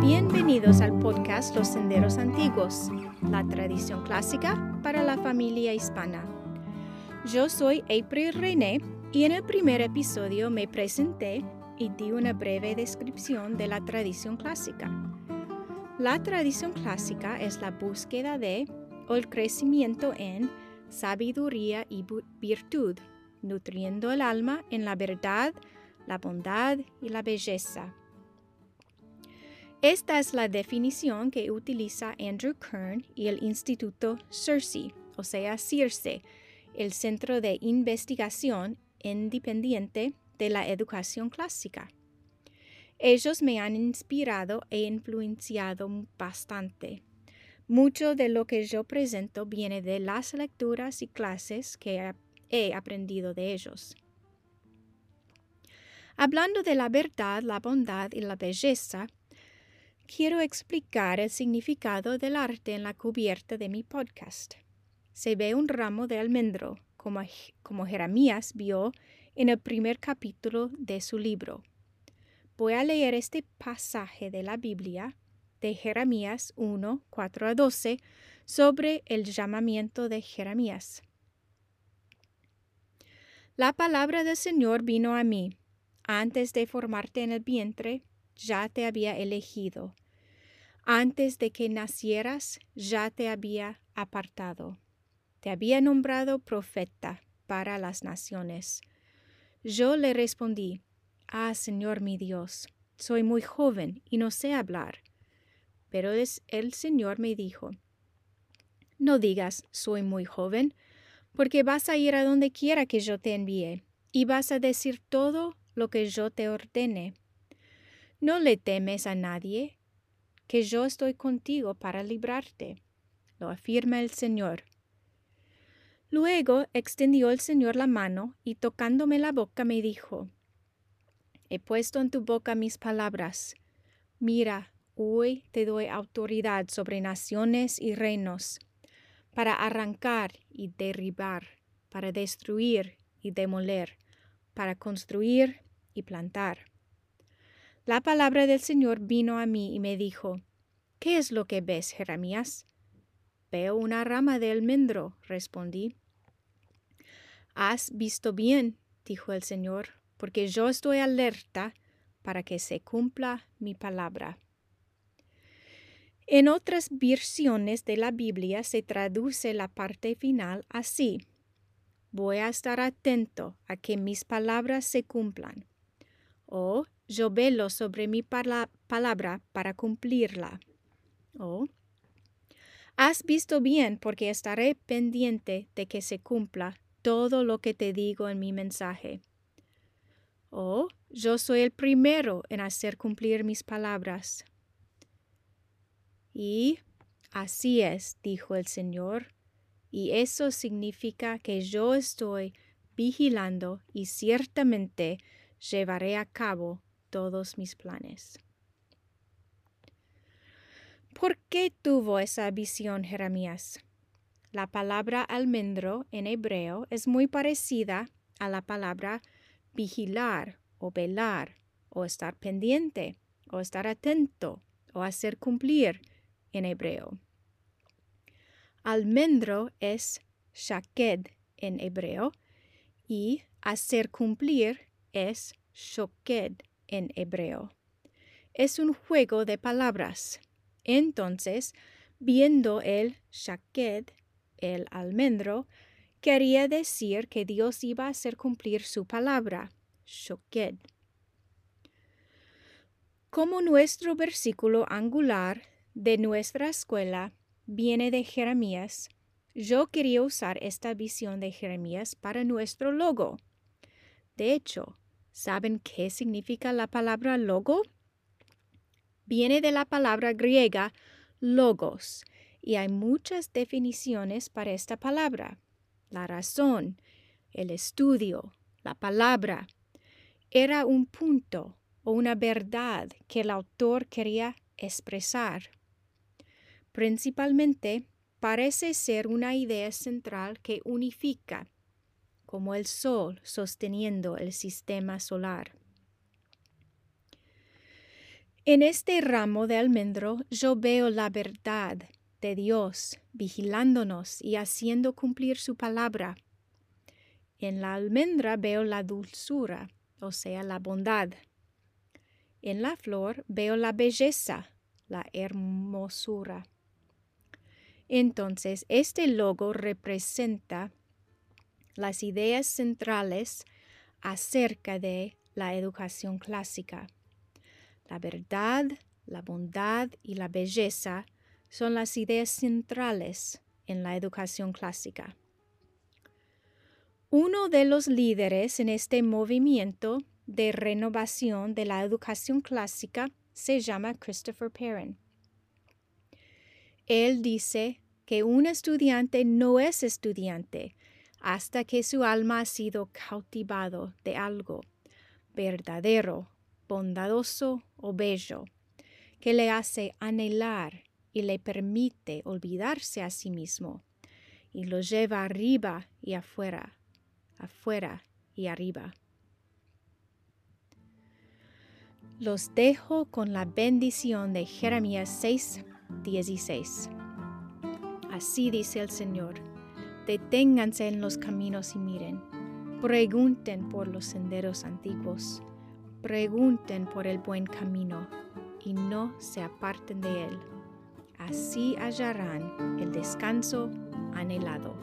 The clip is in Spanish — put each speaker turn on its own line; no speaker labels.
Bienvenidos al podcast Los Senderos Antiguos, la tradición clásica para la familia hispana. Yo soy April René y en el primer episodio me presenté y di una breve descripción de la tradición clásica. La tradición clásica es la búsqueda de o el crecimiento en sabiduría y virtud, nutriendo el alma en la verdad, la bondad y la belleza. Esta es la definición que utiliza Andrew Kern y el Instituto CIRCE, o sea, CIRCE, el Centro de Investigación Independiente de la Educación Clásica. Ellos me han inspirado e influenciado bastante. Mucho de lo que yo presento viene de las lecturas y clases que he aprendido de ellos. Hablando de la verdad, la bondad y la belleza, quiero explicar el significado del arte en la cubierta de mi podcast se ve un ramo de almendro, como, como Jeremías vio en el primer capítulo de su libro. Voy a leer este pasaje de la Biblia de Jeremías 1, 4 a 12 sobre el llamamiento de Jeremías. La palabra del Señor vino a mí. Antes de formarte en el vientre, ya te había elegido. Antes de que nacieras, ya te había apartado te había nombrado profeta para las naciones. Yo le respondí, Ah, Señor mi Dios, soy muy joven y no sé hablar. Pero el Señor me dijo, No digas, soy muy joven, porque vas a ir a donde quiera que yo te envíe, y vas a decir todo lo que yo te ordene. No le temes a nadie, que yo estoy contigo para librarte. Lo afirma el Señor. Luego extendió el Señor la mano y tocándome la boca me dijo, He puesto en tu boca mis palabras. Mira, hoy te doy autoridad sobre naciones y reinos, para arrancar y derribar, para destruir y demoler, para construir y plantar. La palabra del Señor vino a mí y me dijo, ¿Qué es lo que ves, Jeremías? Veo una rama de almendro, respondí. Has visto bien, dijo el Señor, porque yo estoy alerta para que se cumpla mi palabra. En otras versiones de la Biblia se traduce la parte final así. Voy a estar atento a que mis palabras se cumplan. O yo velo sobre mi palabra para cumplirla. O has visto bien porque estaré pendiente de que se cumpla todo lo que te digo en mi mensaje. Oh, yo soy el primero en hacer cumplir mis palabras. Y así es, dijo el Señor, y eso significa que yo estoy vigilando y ciertamente llevaré a cabo todos mis planes. ¿Por qué tuvo esa visión Jeremías? La palabra almendro en hebreo es muy parecida a la palabra vigilar o velar o estar pendiente o estar atento o hacer cumplir en hebreo. Almendro es shaked en hebreo y hacer cumplir es shoked en hebreo. Es un juego de palabras. Entonces, viendo el shaked el almendro, quería decir que Dios iba a hacer cumplir su palabra, Shoked. Como nuestro versículo angular de nuestra escuela viene de Jeremías, yo quería usar esta visión de Jeremías para nuestro logo. De hecho, ¿saben qué significa la palabra logo? Viene de la palabra griega logos, y hay muchas definiciones para esta palabra. La razón, el estudio, la palabra. Era un punto o una verdad que el autor quería expresar. Principalmente parece ser una idea central que unifica, como el Sol sosteniendo el sistema solar. En este ramo de almendro yo veo la verdad de Dios vigilándonos y haciendo cumplir su palabra. En la almendra veo la dulzura, o sea, la bondad. En la flor veo la belleza, la hermosura. Entonces, este logo representa las ideas centrales acerca de la educación clásica. La verdad, la bondad y la belleza son las ideas centrales en la educación clásica. Uno de los líderes en este movimiento de renovación de la educación clásica se llama Christopher Perrin. Él dice que un estudiante no es estudiante hasta que su alma ha sido cautivado de algo verdadero, bondadoso o bello, que le hace anhelar y le permite olvidarse a sí mismo, y lo lleva arriba y afuera, afuera y arriba. Los dejo con la bendición de Jeremías 6, 16. Así dice el Señor, deténganse en los caminos y miren, pregunten por los senderos antiguos, pregunten por el buen camino y no se aparten de él. Así hallarán el descanso anhelado.